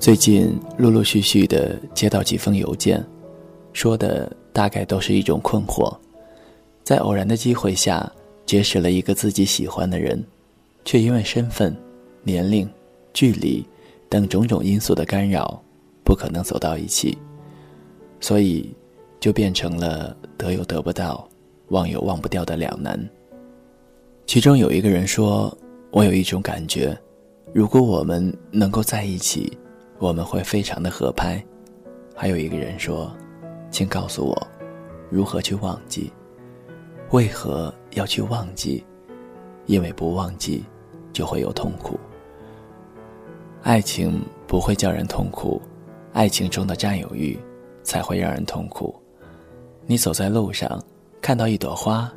最近陆陆续续的接到几封邮件，说的大概都是一种困惑，在偶然的机会下结识了一个自己喜欢的人，却因为身份、年龄、距离等种种因素的干扰，不可能走到一起，所以就变成了得又得不到、忘又忘不掉的两难。其中有一个人说：“我有一种感觉，如果我们能够在一起。”我们会非常的合拍，还有一个人说：“请告诉我，如何去忘记？为何要去忘记？因为不忘记，就会有痛苦。爱情不会叫人痛苦，爱情中的占有欲才会让人痛苦。你走在路上，看到一朵花，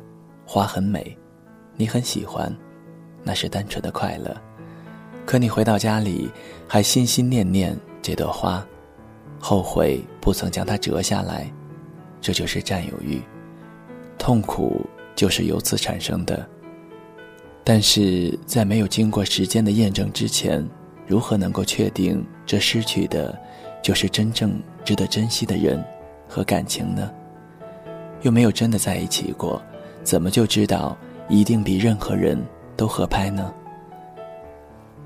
花很美，你很喜欢，那是单纯的快乐。”可你回到家里，还心心念念这朵花，后悔不曾将它折下来，这就是占有欲，痛苦就是由此产生的。但是在没有经过时间的验证之前，如何能够确定这失去的，就是真正值得珍惜的人和感情呢？又没有真的在一起过，怎么就知道一定比任何人都合拍呢？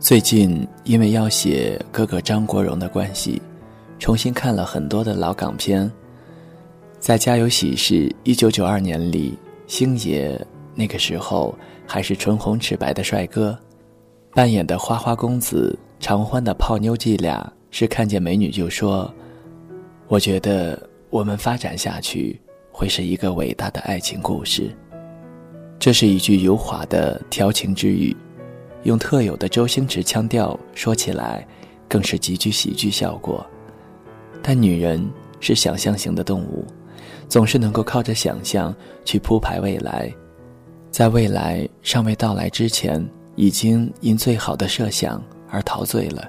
最近因为要写哥哥张国荣的关系，重新看了很多的老港片。在《家有喜事》一九九二年里，星爷那个时候还是唇红齿白的帅哥，扮演的花花公子常欢的泡妞伎俩是看见美女就说：“我觉得我们发展下去会是一个伟大的爱情故事。”这是一句油滑的调情之语。用特有的周星驰腔调说起来，更是极具喜剧效果。但女人是想象型的动物，总是能够靠着想象去铺排未来，在未来尚未到来之前，已经因最好的设想而陶醉了。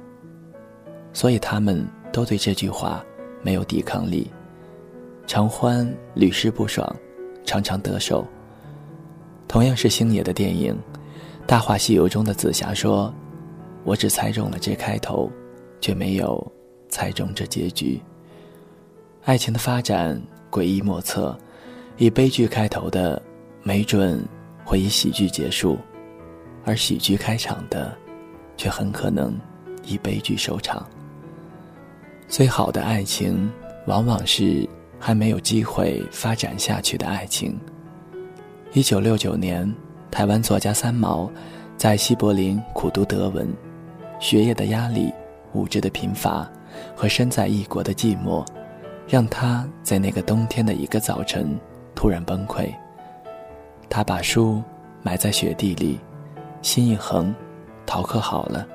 所以他们都对这句话没有抵抗力。常欢屡试不爽，常常得手。同样是星爷的电影。《大话西游》中的紫霞说：“我只猜中了这开头，却没有猜中这结局。爱情的发展诡异莫测，以悲剧开头的，没准会以喜剧结束；而喜剧开场的，却很可能以悲剧收场。最好的爱情，往往是还没有机会发展下去的爱情。”一九六九年。台湾作家三毛，在西柏林苦读德文，学业的压力、物质的贫乏和身在异国的寂寞，让他在那个冬天的一个早晨突然崩溃。他把书埋在雪地里，心一横，逃课好了，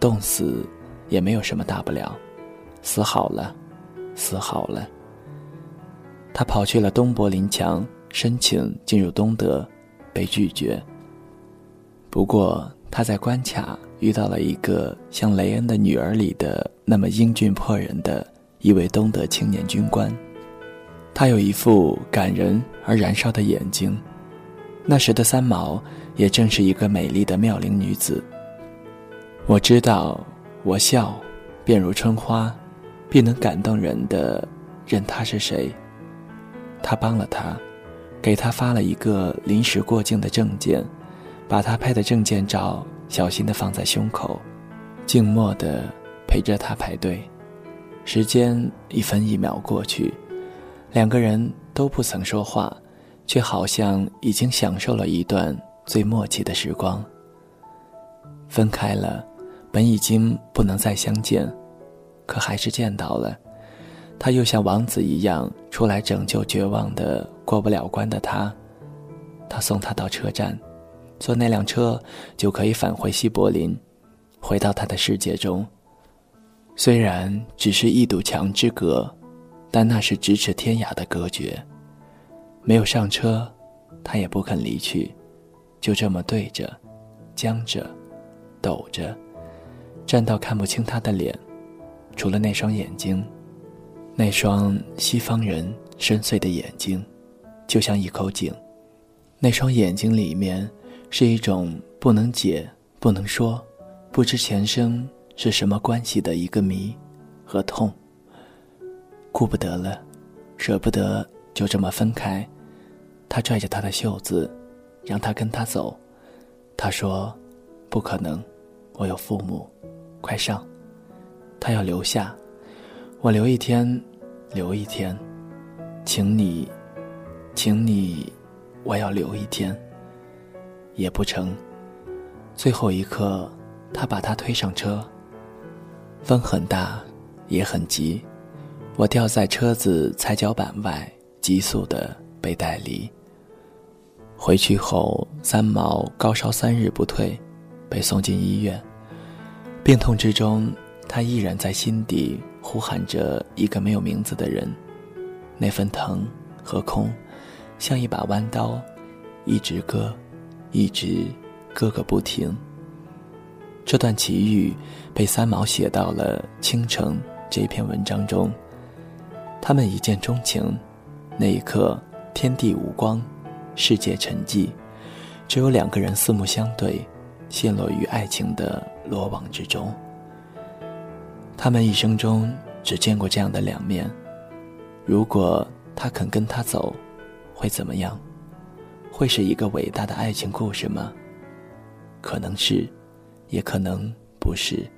冻死也没有什么大不了，死好了，死好了。他跑去了东柏林墙，申请进入东德。被拒绝。不过他在关卡遇到了一个像雷恩的女儿里的那么英俊迫人的一位东德青年军官，他有一副感人而燃烧的眼睛。那时的三毛也正是一个美丽的妙龄女子。我知道，我笑，便如春花，必能感动人的，任他是谁。他帮了他。给他发了一个临时过境的证件，把他拍的证件照小心的放在胸口，静默的陪着他排队。时间一分一秒过去，两个人都不曾说话，却好像已经享受了一段最默契的时光。分开了，本已经不能再相见，可还是见到了。他又像王子一样出来拯救绝望的过不了关的他，他送他到车站，坐那辆车就可以返回西柏林，回到他的世界中。虽然只是一堵墙之隔，但那是咫尺天涯的隔绝。没有上车，他也不肯离去，就这么对着，僵着，抖着，站到看不清他的脸，除了那双眼睛。那双西方人深邃的眼睛，就像一口井。那双眼睛里面是一种不能解、不能说、不知前生是什么关系的一个谜和痛。顾不得了，舍不得就这么分开。他拽着他的袖子，让他跟他走。他说：“不可能，我有父母，快上。”他要留下，我留一天，留一天，请你，请你，我要留一天。也不成。最后一刻，他把他推上车。风很大，也很急。我掉在车子踩脚板外，急速的被带离。回去后，三毛高烧三日不退，被送进医院。病痛之中，他依然在心底呼喊着一个没有名字的人。那份疼和空，像一把弯刀，一直割，一直割个不停。这段奇遇被三毛写到了《倾城》这篇文章中。他们一见钟情，那一刻天地无光，世界沉寂，只有两个人四目相对，陷落于爱情的罗网之中。他们一生中只见过这样的两面。如果他肯跟他走，会怎么样？会是一个伟大的爱情故事吗？可能是，也可能不是，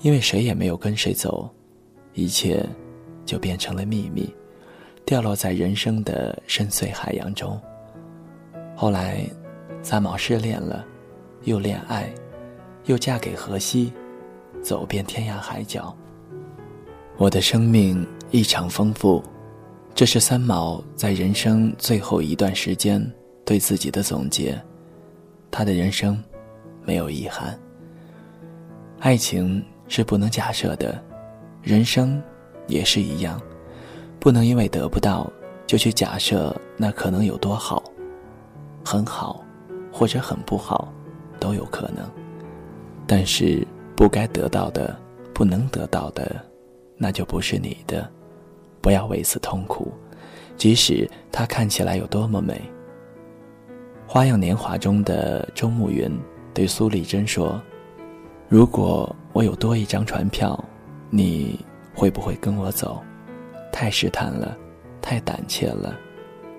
因为谁也没有跟谁走，一切。就变成了秘密，掉落在人生的深邃海洋中。后来，三毛失恋了，又恋爱，又嫁给荷西，走遍天涯海角。我的生命异常丰富，这是三毛在人生最后一段时间对自己的总结。他的人生没有遗憾。爱情是不能假设的，人生。也是一样，不能因为得不到就去假设那可能有多好，很好，或者很不好，都有可能。但是不该得到的，不能得到的，那就不是你的，不要为此痛苦，即使它看起来有多么美。《花样年华》中的周慕云对苏丽珍说：“如果我有多一张船票，你。”会不会跟我走？太试探了，太胆怯了，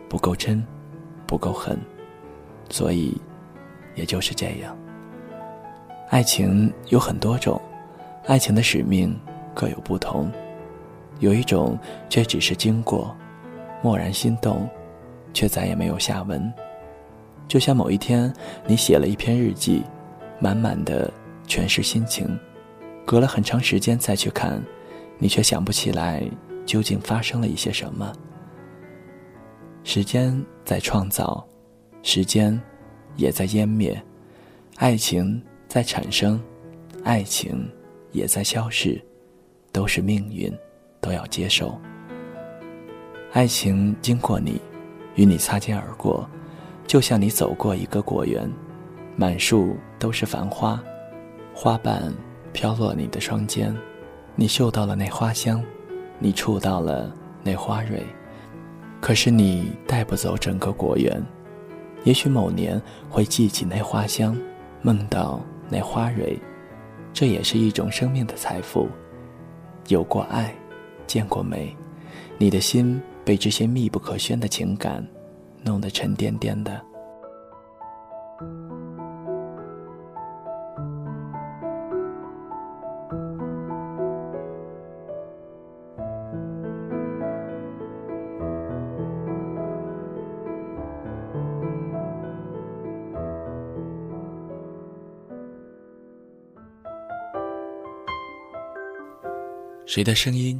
不够真，不够狠，所以，也就是这样。爱情有很多种，爱情的使命各有不同。有一种，却只是经过，蓦然心动，却再也没有下文。就像某一天，你写了一篇日记，满满的全是心情，隔了很长时间再去看。你却想不起来究竟发生了一些什么。时间在创造，时间也在湮灭，爱情在产生，爱情也在消逝，都是命运，都要接受。爱情经过你，与你擦肩而过，就像你走过一个果园，满树都是繁花，花瓣飘落你的双肩。你嗅到了那花香，你触到了那花蕊，可是你带不走整个果园。也许某年会记起那花香，梦到那花蕊，这也是一种生命的财富。有过爱，见过没，你的心被这些密不可宣的情感弄得沉甸甸的。谁的声音